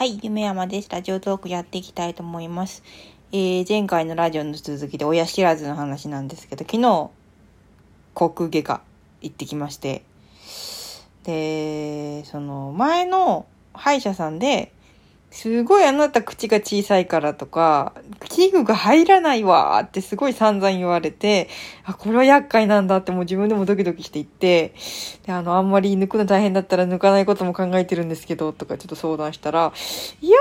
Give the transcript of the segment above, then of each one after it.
はい、夢山です。ラジオトークやっていきたいと思います。えー、前回のラジオの続きで親知らずの話なんですけど、昨日、航空外科行ってきまして、で、その前の歯医者さんで、すごいあなた口が小さいからとか、器具が入らないわーってすごい散々言われて、あ、これは厄介なんだってもう自分でもドキドキしていって、で、あの、あんまり抜くの大変だったら抜かないことも考えてるんですけど、とかちょっと相談したら、いや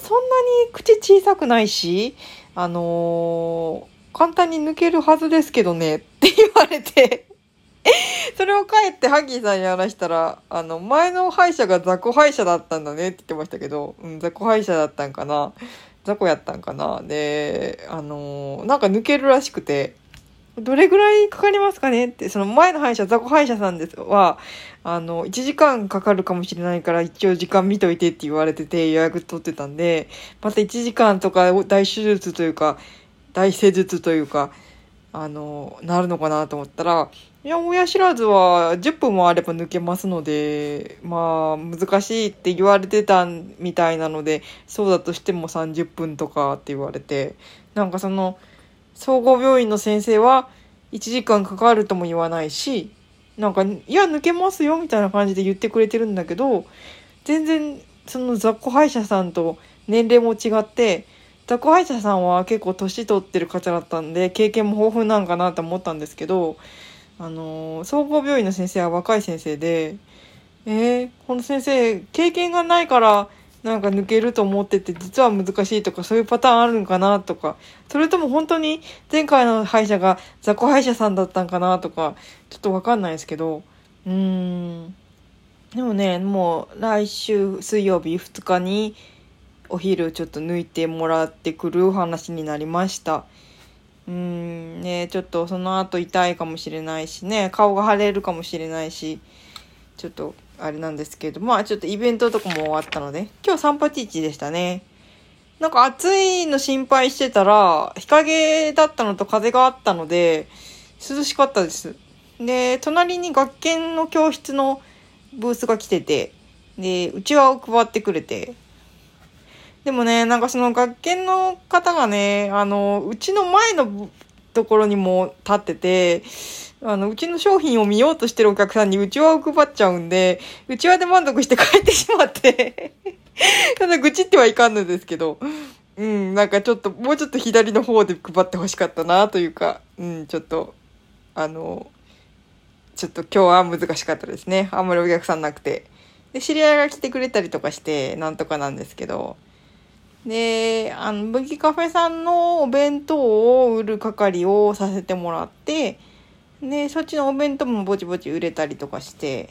ー、そんなに口小さくないし、あのー簡単に抜けるはずですけどね、って言われて、それを帰ってハギーさんに話したら、あの、前の歯医者が雑魚歯医者だったんだねって言ってましたけど、うん、雑魚歯医者だったんかな。雑魚やったんかな。で、あのーなんか抜けるらしくて、どれぐらいかかりますかねって、その前の歯医者、雑魚歯医者さんですは、あの、1時間かかるかもしれないから一応時間見といてって言われてて予約取ってたんで、また1時間とか大手術というか、大施術というか、あの、なるのかなと思ったら、いや、親知らずは10分もあれば抜けますので、まあ、難しいって言われてたみたいなので、そうだとしても30分とかって言われて、なんかその、総合病院の先生は1時間かかるとも言わないし、なんか、いや、抜けますよみたいな感じで言ってくれてるんだけど、全然、その雑魚歯医者さんと年齢も違って、雑魚歯医者さんは結構年取ってる方だったんで、経験も豊富なんかなと思ったんですけど、あの総合病院の先生は若い先生で、えー、この先生、経験がないから、なんか抜けると思ってて、実は難しいとか、そういうパターンあるんかなとか、それとも本当に前回の歯医者が雑魚歯医者さんだったんかなとか、ちょっとわかんないですけど、うーん。でもね、もう来週水曜日2日にお昼ちょっと抜いてもらってくる話になりました。うん、ね、ちょっとその後痛いかもしれないしね、顔が腫れるかもしれないし、ちょっとあれなんですけど、まあちょっとイベントとかも終わったので、今日381でしたね。なんか暑いの心配してたら、日陰だったのと風があったので、涼しかったです。で、隣に学研の教室のブースが来てて、で、うちわを配ってくれて、でもね、なんかその学研の方がね、あの、うちの前のところにも立ってて、あの、うちの商品を見ようとしてるお客さんにうちわを配っちゃうんで、うちわで満足して帰ってしまって、ただ愚痴ってはいかんのですけど、うん、なんかちょっと、もうちょっと左の方で配ってほしかったなというか、うん、ちょっと、あの、ちょっと今日は難しかったですね。あんまりお客さんなくて。で、知り合いが来てくれたりとかして、なんとかなんですけど、で、あの、武器カフェさんのお弁当を売る係をさせてもらって、で、そっちのお弁当もぼちぼち売れたりとかして、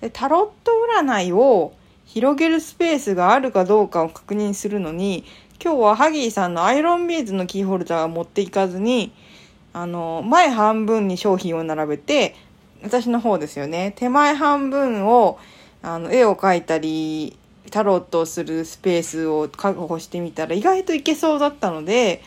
で、タロット占いを広げるスペースがあるかどうかを確認するのに、今日はハギーさんのアイロンビーズのキーホルダーを持っていかずに、あの、前半分に商品を並べて、私の方ですよね。手前半分を、あの、絵を描いたり、タロットをするスペースを確保してみたら意外といけそうだったので、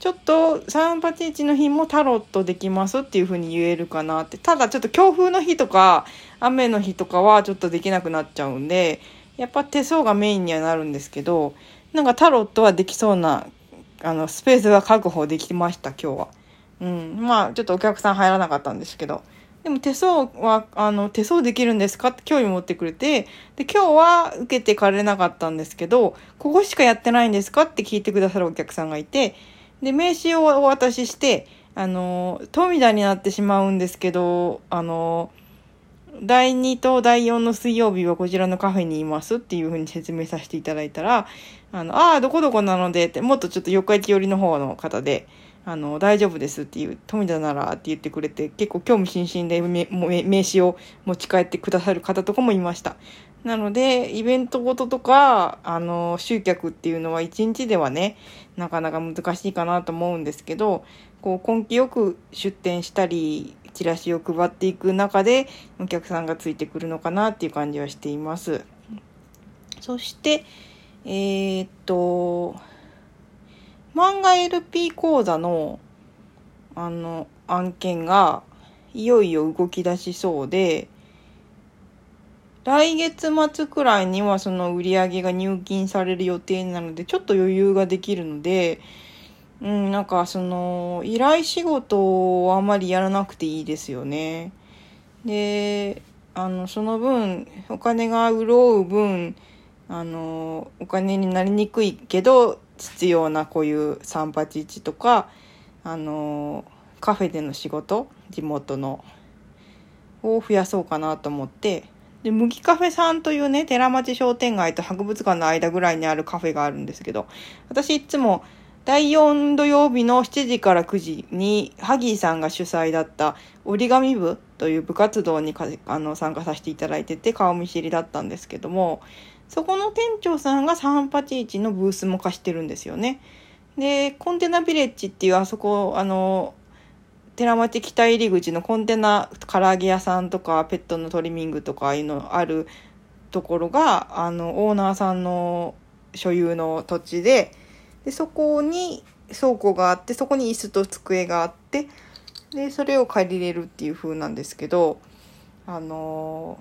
ちょっと381の日もタロットできますっていう風に言えるかなって。ただちょっと強風の日とか雨の日とかはちょっとできなくなっちゃうんで、やっぱ手相がメインにはなるんですけど、なんかタロットはできそうな、あの、スペースが確保できました、今日は。うん。まあ、ちょっとお客さん入らなかったんですけど。でも手相は、あの、手相できるんですかって興味持ってくれて、で、今日は受けてかれなかったんですけど、ここしかやってないんですかって聞いてくださるお客さんがいて、で、名刺をお渡しして、あの、富田になってしまうんですけど、あの、第2と第4の水曜日はこちらのカフェにいますっていうふうに説明させていただいたら、あの、ああ、どこどこなのでって、もっとちょっと四日市寄りの方の方で、あの、大丈夫ですっていう、富田ならって言ってくれて、結構興味津々で名刺を持ち帰ってくださる方とかもいました。なので、イベントごととか、あの、集客っていうのは一日ではね、なかなか難しいかなと思うんですけど、こう、根気よく出店したり、チラシを配っていく中で、お客さんがついてくるのかなっていう感じはしています。そして、えーっと、漫画 LP 講座の、あの、案件が、いよいよ動き出しそうで、来月末くらいにはその売り上げが入金される予定なので、ちょっと余裕ができるので、うん、なんかその、依頼仕事をあまりやらなくていいですよね。で、あの、その分、お金が潤う分、あの、お金になりにくいけど、必要なこういう381とか、あの、カフェでの仕事、地元の、を増やそうかなと思って、で、麦カフェさんというね、寺町商店街と博物館の間ぐらいにあるカフェがあるんですけど、私いつも第4土曜日の7時から9時に、ハギーさんが主催だった折り紙部という部活動にあの参加させていただいてて、顔見知りだったんですけども、そこの店長さんが381のブースも貸してるんですよね。で、コンテナビレッジっていうあそこ、あの、寺町北入り口のコンテナ唐揚げ屋さんとかペットのトリミングとかああいうのあるところがあのオーナーさんの所有の土地ででそこに倉庫があってそこに椅子と机があってでそれを借りれるっていう風なんですけどあの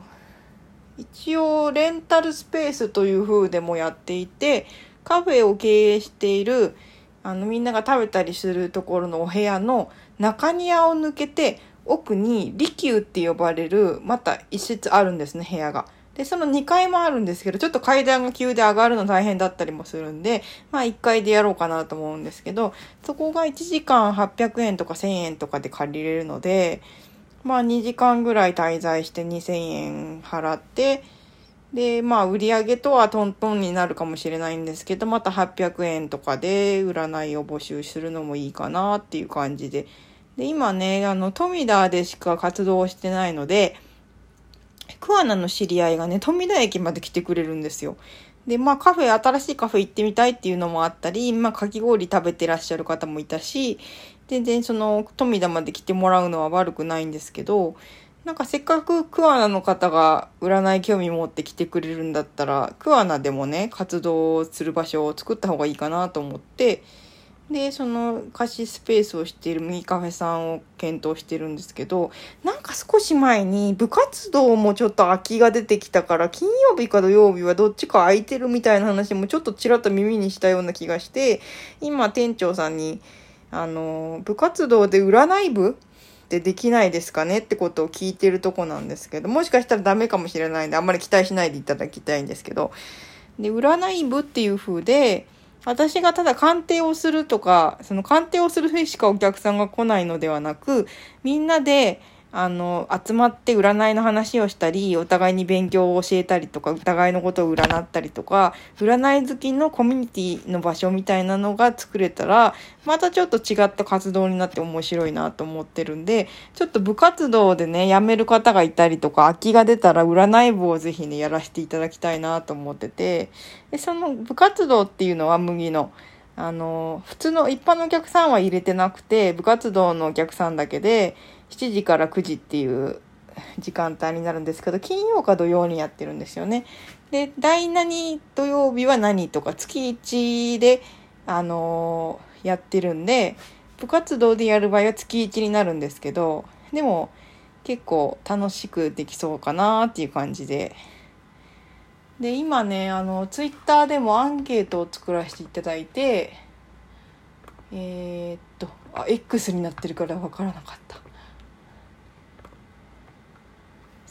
一応レンタルスペースという風でもやっていてカフェを経営しているあのみんなが食べたりするところのお部屋の中庭を抜けて奥に利休って呼ばれるまた一室あるんですね部屋が。で、その2階もあるんですけど、ちょっと階段が急で上がるの大変だったりもするんで、まあ1階でやろうかなと思うんですけど、そこが1時間800円とか1000円とかで借りれるので、まあ2時間ぐらい滞在して2000円払って、で、まあ売り上げとはトントンになるかもしれないんですけど、また800円とかで占いを募集するのもいいかなっていう感じで、で、今ね、あの、富田でしか活動してないので、桑名の知り合いがね、富田駅まで来てくれるんですよ。で、まあカフェ、新しいカフェ行ってみたいっていうのもあったり、まあかき氷食べてらっしゃる方もいたし、全然その富田まで来てもらうのは悪くないんですけど、なんかせっかく桑名の方が占い興味持って来てくれるんだったら、桑名でもね、活動する場所を作った方がいいかなと思って、で、その貸しスペースをしている右カフェさんを検討してるんですけど、なんか少し前に部活動もちょっと空きが出てきたから、金曜日か土曜日はどっちか空いてるみたいな話もちょっとちらっと耳にしたような気がして、今店長さんに、あの、部活動で占い部ってできないですかねってことを聞いてるとこなんですけど、もしかしたらダメかもしれないんで、あんまり期待しないでいただきたいんですけど、で、占い部っていう風で、私がただ鑑定をするとか、その鑑定をする日しかお客さんが来ないのではなく、みんなで、あの、集まって占いの話をしたり、お互いに勉強を教えたりとか、お互いのことを占ったりとか、占い好きのコミュニティの場所みたいなのが作れたら、またちょっと違った活動になって面白いなと思ってるんで、ちょっと部活動でね、辞める方がいたりとか、空きが出たら占い部をぜひね、やらせていただきたいなと思ってて、で、その部活動っていうのは麦の、あの、普通の一般のお客さんは入れてなくて、部活動のお客さんだけで、7時から9時っていう時間帯になるんですけど、金曜か土曜にやってるんですよね。で、第何土曜日は何とか、月1で、あのー、やってるんで、部活動でやる場合は月1になるんですけど、でも結構楽しくできそうかなっていう感じで。で、今ね、あの、ツイッターでもアンケートを作らせていただいて、えー、っと、あ、X になってるからわからなかった。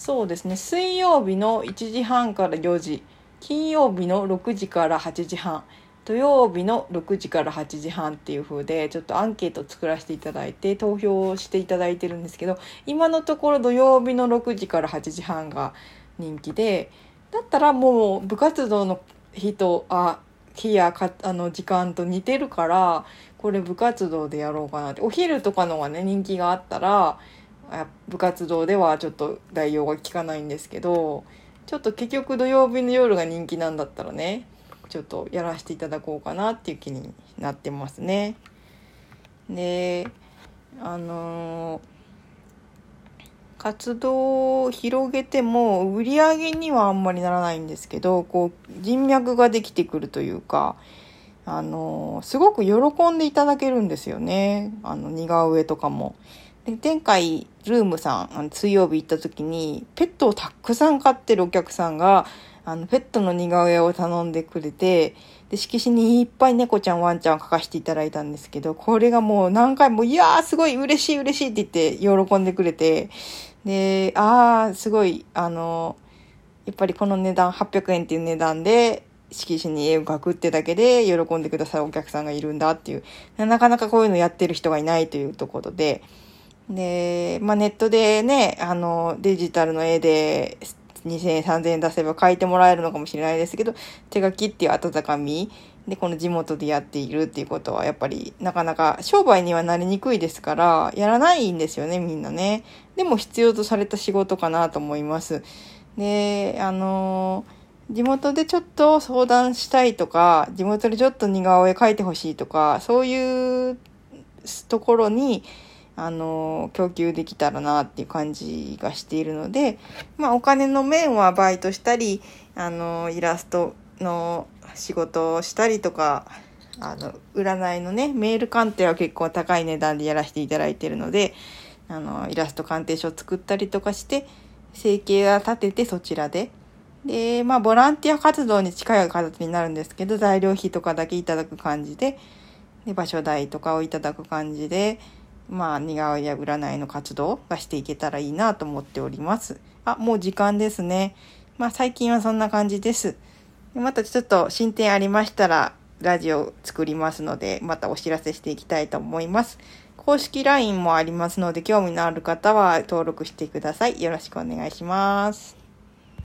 そうですね。水曜日の1時半から4時。金曜日の6時から8時半。土曜日の6時から8時半っていう風でちょっとアンケート作らせていただいて投票していただいてるんですけど今のところ土曜日の6時から8時半が人気でだったらもう部活動の日とあ日やかあの時間と似てるからこれ部活動でやろうかなって。お昼とかのがね人気があったら部活動ではちょっと代用が効かないんですけどちょっと結局土曜日の夜が人気なんだったらねちょっとやらせていただこうかなっていう気になってますね。であのー、活動を広げても売り上げにはあんまりならないんですけどこう人脈ができてくるというかあの、すごく喜んでいただけるんですよねあの似顔絵とかも。で前回、ルームさん、あの水曜日行った時に、ペットをたくさん飼ってるお客さんが、あの、ペットの似顔絵を頼んでくれて、で、色紙にいっぱい猫ちゃん、ワンちゃんを描かせていただいたんですけど、これがもう何回も、いやー、すごい嬉しい嬉しいって言って喜んでくれて、で、あー、すごい、あの、やっぱりこの値段、800円っていう値段で、色紙に絵を描くってだけで喜んでくださるお客さんがいるんだっていう、なかなかこういうのやってる人がいないというところで、で、まあ、ネットでね、あの、デジタルの絵で2000円、3000円出せば書いてもらえるのかもしれないですけど、手書きっていう温かみで、この地元でやっているっていうことは、やっぱりなかなか商売にはなりにくいですから、やらないんですよね、みんなね。でも必要とされた仕事かなと思います。で、あの地元でちょっと相談したいとか、地元でちょっと似顔絵描いてほしいとか、そういうところに、あの、供給できたらなっていう感じがしているので、まあお金の面はバイトしたり、あの、イラストの仕事をしたりとか、あの、占いのね、メール鑑定は結構高い値段でやらせていただいているので、あの、イラスト鑑定書を作ったりとかして、生計は立ててそちらで。で、まあ、ボランティア活動に近い形になるんですけど、材料費とかだけいただく感じで、で場所代とかをいただく感じで、まあ、似顔絵や占いの活動がしていけたらいいなと思っております。あ、もう時間ですね。まあ、最近はそんな感じです。またちょっと進展ありましたら、ラジオ作りますので、またお知らせしていきたいと思います。公式 LINE もありますので、興味のある方は登録してください。よろしくお願いします。